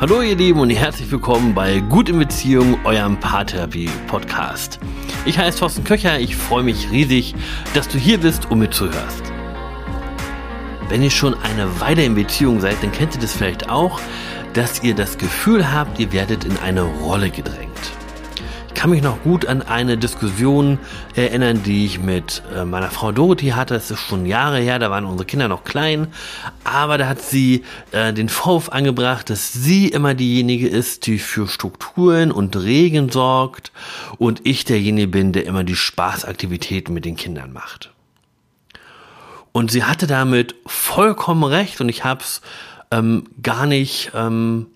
Hallo ihr Lieben und herzlich willkommen bei Gut in Beziehung, eurem Paartherapie-Podcast. Ich heiße Thorsten Köcher, ich freue mich riesig, dass du hier bist und mir zuhörst. Wenn ihr schon eine Weile in Beziehung seid, dann kennt ihr das vielleicht auch, dass ihr das Gefühl habt, ihr werdet in eine Rolle gedrängt kann mich noch gut an eine Diskussion erinnern, die ich mit äh, meiner Frau Dorothy hatte. Das ist schon Jahre her, da waren unsere Kinder noch klein. Aber da hat sie äh, den Vorwurf angebracht, dass sie immer diejenige ist, die für Strukturen und Regeln sorgt und ich derjenige bin, der immer die Spaßaktivitäten mit den Kindern macht. Und sie hatte damit vollkommen recht und ich habe es ähm, gar nicht ähm,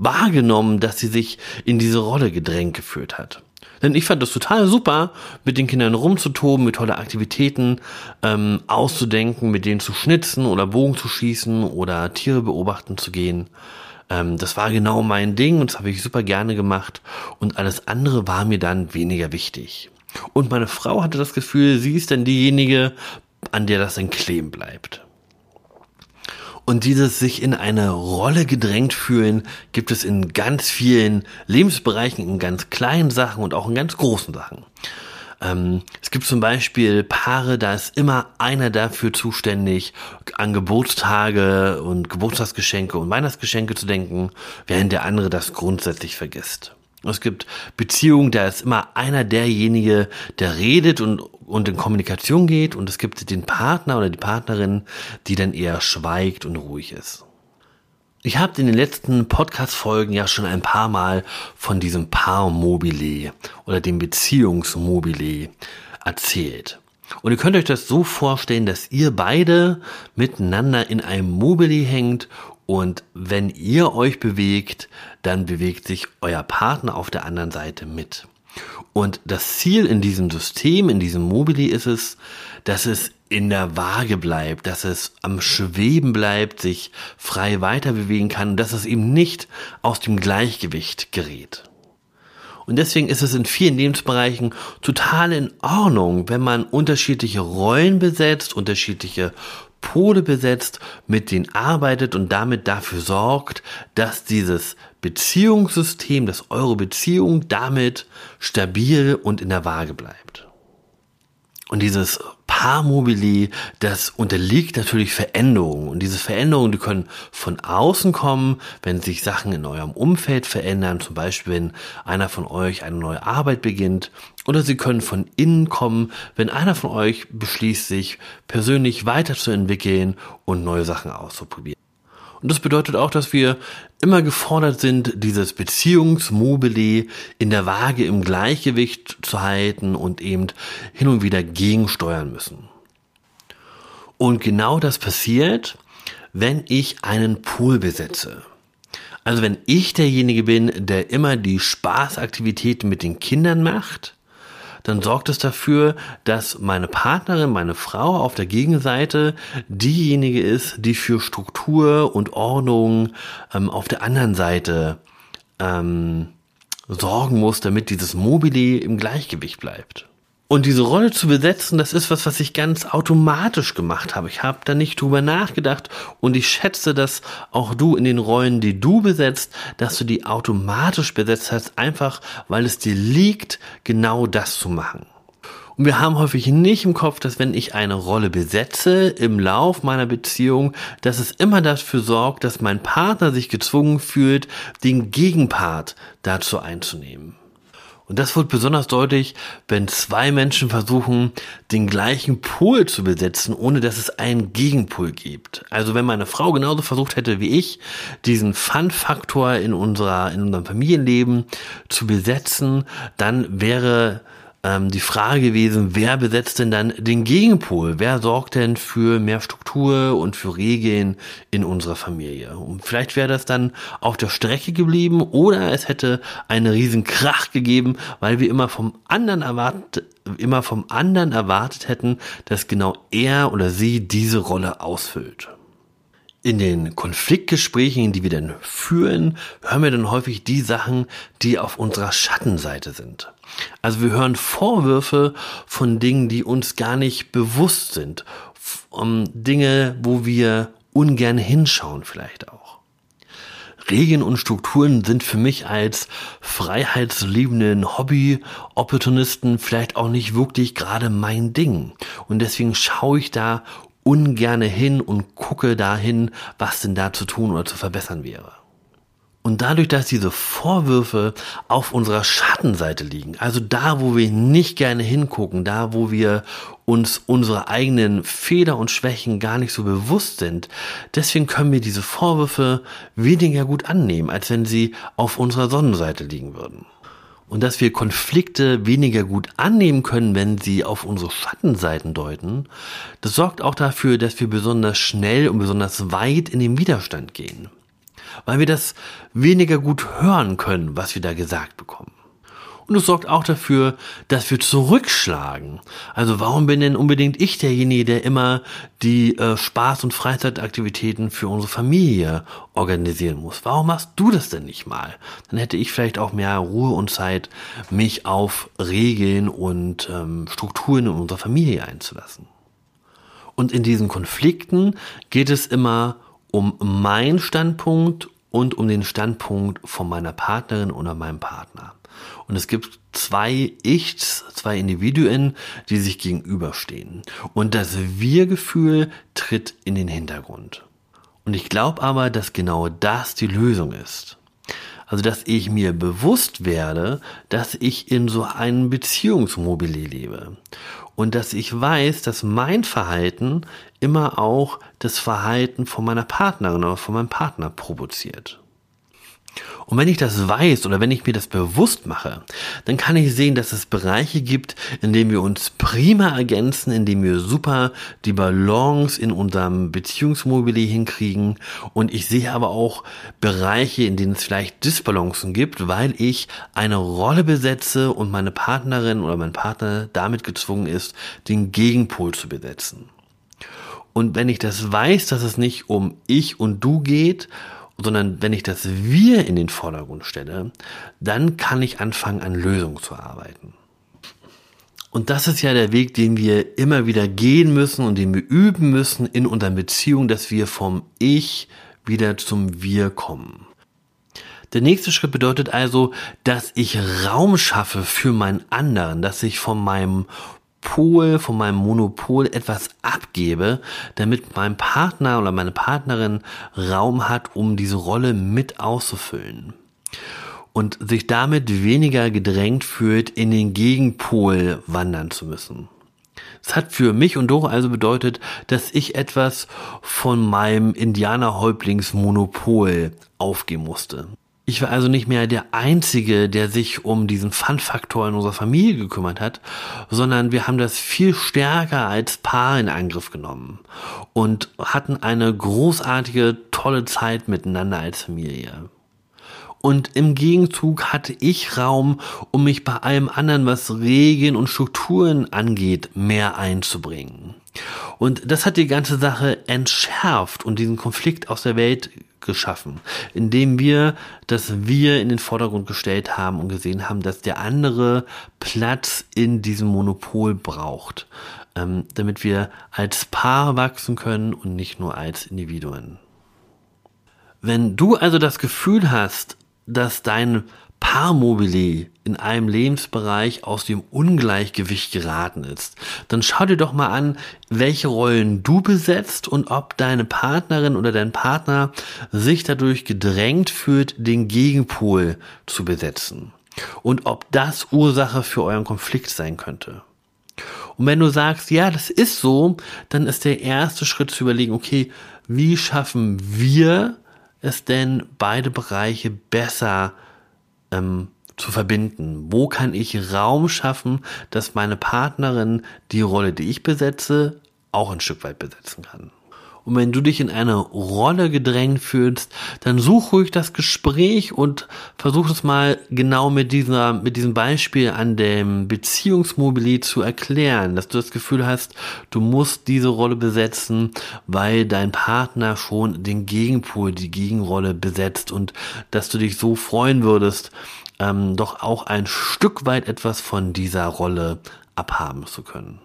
wahrgenommen, dass sie sich in diese Rolle gedrängt gefühlt hat. Denn ich fand das total super, mit den Kindern rumzutoben, mit tolle Aktivitäten ähm, auszudenken, mit denen zu schnitzen oder Bogen zu schießen oder Tiere beobachten zu gehen. Ähm, das war genau mein Ding und das habe ich super gerne gemacht. Und alles andere war mir dann weniger wichtig. Und meine Frau hatte das Gefühl, sie ist dann diejenige, an der das dann kleben bleibt. Und dieses sich in eine Rolle gedrängt fühlen gibt es in ganz vielen Lebensbereichen, in ganz kleinen Sachen und auch in ganz großen Sachen. Ähm, es gibt zum Beispiel Paare, da ist immer einer dafür zuständig, an Geburtstage und Geburtstagsgeschenke und Weihnachtsgeschenke zu denken, während der andere das grundsätzlich vergisst. Es gibt Beziehungen, da ist immer einer derjenige, der redet und, und in Kommunikation geht und es gibt den Partner oder die Partnerin, die dann eher schweigt und ruhig ist. Ich habe in den letzten Podcast-Folgen ja schon ein paar Mal von diesem Paarmobile oder dem Beziehungsmobile erzählt. Und ihr könnt euch das so vorstellen, dass ihr beide miteinander in einem Mobile hängt und wenn ihr euch bewegt, dann bewegt sich euer Partner auf der anderen Seite mit. Und das Ziel in diesem System, in diesem Mobili ist es, dass es in der Waage bleibt, dass es am Schweben bleibt, sich frei weiter bewegen kann und dass es eben nicht aus dem Gleichgewicht gerät. Und deswegen ist es in vielen Lebensbereichen total in Ordnung, wenn man unterschiedliche Rollen besetzt, unterschiedliche Pole besetzt, mit denen arbeitet und damit dafür sorgt, dass dieses Beziehungssystem, dass eure Beziehung damit stabil und in der Waage bleibt. Und dieses Paarmobili, das unterliegt natürlich Veränderungen. Und diese Veränderungen, die können von außen kommen, wenn sich Sachen in eurem Umfeld verändern, zum Beispiel wenn einer von euch eine neue Arbeit beginnt. Oder sie können von innen kommen, wenn einer von euch beschließt, sich persönlich weiterzuentwickeln und neue Sachen auszuprobieren. Und das bedeutet auch, dass wir immer gefordert sind, dieses Beziehungsmobile in der Waage im Gleichgewicht zu halten und eben hin und wieder gegensteuern müssen. Und genau das passiert, wenn ich einen Pool besetze. Also wenn ich derjenige bin, der immer die Spaßaktivitäten mit den Kindern macht, dann sorgt es dafür, dass meine Partnerin, meine Frau auf der Gegenseite diejenige ist, die für Struktur und Ordnung ähm, auf der anderen Seite ähm, sorgen muss, damit dieses Mobile im Gleichgewicht bleibt. Und diese Rolle zu besetzen, das ist was, was ich ganz automatisch gemacht habe. Ich habe da nicht drüber nachgedacht und ich schätze, dass auch du in den Rollen, die du besetzt, dass du die automatisch besetzt hast, einfach weil es dir liegt, genau das zu machen. Und wir haben häufig nicht im Kopf, dass wenn ich eine Rolle besetze im Lauf meiner Beziehung, dass es immer dafür sorgt, dass mein Partner sich gezwungen fühlt, den Gegenpart dazu einzunehmen. Und das wird besonders deutlich, wenn zwei Menschen versuchen, den gleichen Pol zu besetzen, ohne dass es einen Gegenpol gibt. Also wenn meine Frau genauso versucht hätte wie ich, diesen Fun-Faktor in unserer, in unserem Familienleben zu besetzen, dann wäre ähm, die Frage gewesen, wer besetzt denn dann den Gegenpol? Wer sorgt denn für mehr Struktur und für Regeln in unserer Familie? Und vielleicht wäre das dann auf der Strecke geblieben oder es hätte einen riesen Krach gegeben, weil wir immer vom anderen erwartet, immer vom anderen erwartet hätten, dass genau er oder sie diese Rolle ausfüllt. In den Konfliktgesprächen, die wir dann führen, hören wir dann häufig die Sachen, die auf unserer Schattenseite sind. Also wir hören Vorwürfe von Dingen, die uns gar nicht bewusst sind. Um Dinge, wo wir ungern hinschauen vielleicht auch. Regeln und Strukturen sind für mich als freiheitsliebenden Hobby-Opportunisten vielleicht auch nicht wirklich gerade mein Ding. Und deswegen schaue ich da ungerne hin und gucke dahin, was denn da zu tun oder zu verbessern wäre. Und dadurch, dass diese Vorwürfe auf unserer Schattenseite liegen, also da, wo wir nicht gerne hingucken, da, wo wir uns unsere eigenen Fehler und Schwächen gar nicht so bewusst sind, deswegen können wir diese Vorwürfe weniger gut annehmen, als wenn sie auf unserer Sonnenseite liegen würden. Und dass wir Konflikte weniger gut annehmen können, wenn sie auf unsere Schattenseiten deuten, das sorgt auch dafür, dass wir besonders schnell und besonders weit in den Widerstand gehen weil wir das weniger gut hören können, was wir da gesagt bekommen. Und es sorgt auch dafür, dass wir zurückschlagen. Also warum bin denn unbedingt ich derjenige, der immer die äh, Spaß- und Freizeitaktivitäten für unsere Familie organisieren muss? Warum machst du das denn nicht mal? Dann hätte ich vielleicht auch mehr Ruhe und Zeit, mich auf Regeln und ähm, Strukturen in unserer Familie einzulassen. Und in diesen Konflikten geht es immer um meinen Standpunkt und um den Standpunkt von meiner Partnerin oder meinem Partner. Und es gibt zwei Ichs, zwei Individuen, die sich gegenüberstehen. Und das Wir-Gefühl tritt in den Hintergrund. Und ich glaube aber, dass genau das die Lösung ist. Also, dass ich mir bewusst werde, dass ich in so einem Beziehungsmobile lebe und dass ich weiß, dass mein Verhalten immer auch das Verhalten von meiner Partnerin oder von meinem Partner provoziert. Und wenn ich das weiß oder wenn ich mir das bewusst mache, dann kann ich sehen, dass es Bereiche gibt, in denen wir uns prima ergänzen, in denen wir super die Balance in unserem Beziehungsmobile hinkriegen. Und ich sehe aber auch Bereiche, in denen es vielleicht Disbalancen gibt, weil ich eine Rolle besetze und meine Partnerin oder mein Partner damit gezwungen ist, den Gegenpol zu besetzen. Und wenn ich das weiß, dass es nicht um ich und du geht, sondern wenn ich das Wir in den Vordergrund stelle, dann kann ich anfangen, an Lösungen zu arbeiten. Und das ist ja der Weg, den wir immer wieder gehen müssen und den wir üben müssen in unseren Beziehungen, dass wir vom Ich wieder zum Wir kommen. Der nächste Schritt bedeutet also, dass ich Raum schaffe für meinen anderen, dass ich von meinem Pol, von meinem Monopol etwas abgebe, damit mein Partner oder meine Partnerin Raum hat, um diese Rolle mit auszufüllen. Und sich damit weniger gedrängt fühlt, in den Gegenpol wandern zu müssen. Es hat für mich und Doro also bedeutet, dass ich etwas von meinem Indianerhäuptlingsmonopol aufgeben musste. Ich war also nicht mehr der Einzige, der sich um diesen Fun-Faktor in unserer Familie gekümmert hat, sondern wir haben das viel stärker als Paar in Angriff genommen und hatten eine großartige, tolle Zeit miteinander als Familie. Und im Gegenzug hatte ich Raum, um mich bei allem anderen, was Regeln und Strukturen angeht, mehr einzubringen. Und das hat die ganze Sache entschärft und diesen Konflikt aus der Welt geschaffen, indem wir das Wir in den Vordergrund gestellt haben und gesehen haben, dass der andere Platz in diesem Monopol braucht, ähm, damit wir als Paar wachsen können und nicht nur als Individuen. Wenn du also das Gefühl hast, dass dein Paarmobile in einem Lebensbereich aus dem Ungleichgewicht geraten ist, dann schau dir doch mal an, welche Rollen du besetzt und ob deine Partnerin oder dein Partner sich dadurch gedrängt fühlt, den Gegenpol zu besetzen. Und ob das Ursache für euren Konflikt sein könnte. Und wenn du sagst, ja, das ist so, dann ist der erste Schritt zu überlegen, okay, wie schaffen wir es denn, beide Bereiche besser ähm, zu verbinden? Wo kann ich Raum schaffen, dass meine Partnerin die Rolle, die ich besetze, auch ein Stück weit besetzen kann? Und wenn du dich in eine Rolle gedrängt fühlst, dann such ruhig das Gespräch und versuch es mal genau mit dieser, mit diesem Beispiel an dem Beziehungsmobilit zu erklären, dass du das Gefühl hast, du musst diese Rolle besetzen, weil dein Partner schon den Gegenpol, die Gegenrolle besetzt und dass du dich so freuen würdest, ähm, doch auch ein Stück weit etwas von dieser Rolle abhaben zu können.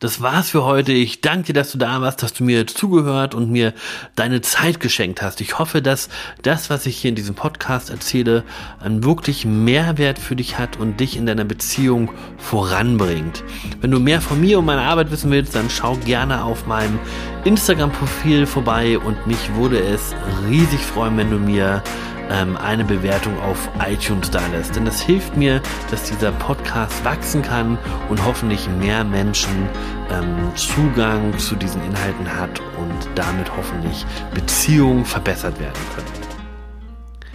Das war's für heute. Ich danke dir, dass du da warst, dass du mir zugehört und mir deine Zeit geschenkt hast. Ich hoffe, dass das, was ich hier in diesem Podcast erzähle, einen wirklich Mehrwert für dich hat und dich in deiner Beziehung voranbringt. Wenn du mehr von mir und meiner Arbeit wissen willst, dann schau gerne auf meinem Instagram-Profil vorbei und mich würde es riesig freuen, wenn du mir ähm, eine Bewertung auf iTunes da lässt. Denn das hilft mir, dass dieser Podcast wachsen kann und hoffentlich mehr Menschen ähm, Zugang zu diesen Inhalten hat und damit hoffentlich Beziehungen verbessert werden können.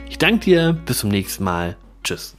Ich danke dir, bis zum nächsten Mal. Tschüss.